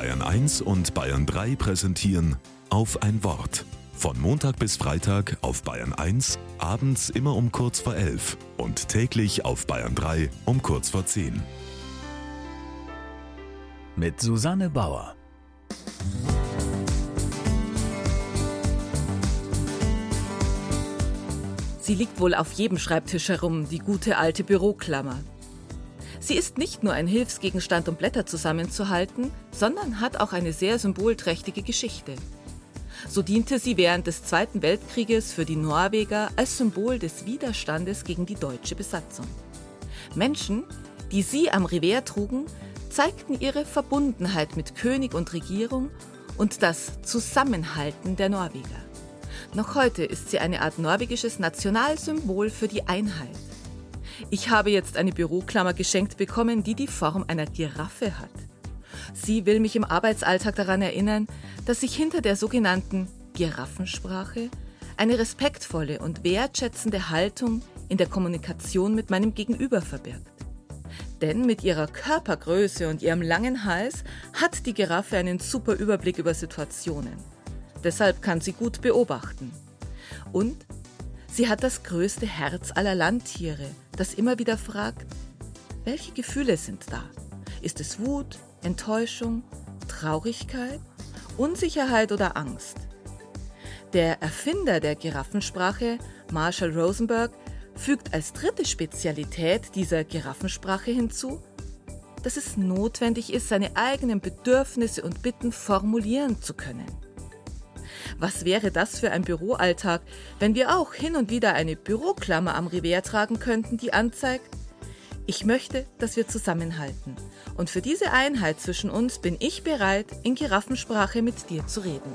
Bayern 1 und Bayern 3 präsentieren auf ein Wort. Von Montag bis Freitag auf Bayern 1, abends immer um kurz vor 11 und täglich auf Bayern 3 um kurz vor 10. Mit Susanne Bauer. Sie liegt wohl auf jedem Schreibtisch herum, die gute alte Büroklammer. Sie ist nicht nur ein Hilfsgegenstand, um Blätter zusammenzuhalten, sondern hat auch eine sehr symbolträchtige Geschichte. So diente sie während des Zweiten Weltkrieges für die Norweger als Symbol des Widerstandes gegen die deutsche Besatzung. Menschen, die sie am Revers trugen, zeigten ihre Verbundenheit mit König und Regierung und das Zusammenhalten der Norweger. Noch heute ist sie eine Art norwegisches Nationalsymbol für die Einheit. Ich habe jetzt eine Büroklammer geschenkt bekommen, die die Form einer Giraffe hat. Sie will mich im Arbeitsalltag daran erinnern, dass sich hinter der sogenannten Giraffensprache eine respektvolle und wertschätzende Haltung in der Kommunikation mit meinem Gegenüber verbirgt. Denn mit ihrer Körpergröße und ihrem langen Hals hat die Giraffe einen super Überblick über Situationen. Deshalb kann sie gut beobachten. Und sie hat das größte Herz aller Landtiere, das immer wieder fragt, welche Gefühle sind da? Ist es Wut, Enttäuschung, Traurigkeit, Unsicherheit oder Angst? Der Erfinder der Giraffensprache, Marshall Rosenberg, fügt als dritte Spezialität dieser Giraffensprache hinzu, dass es notwendig ist, seine eigenen Bedürfnisse und Bitten formulieren zu können. Was wäre das für ein Büroalltag, wenn wir auch hin und wieder eine Büroklammer am Revers tragen könnten, die anzeigt, ich möchte, dass wir zusammenhalten. Und für diese Einheit zwischen uns bin ich bereit, in Giraffensprache mit dir zu reden.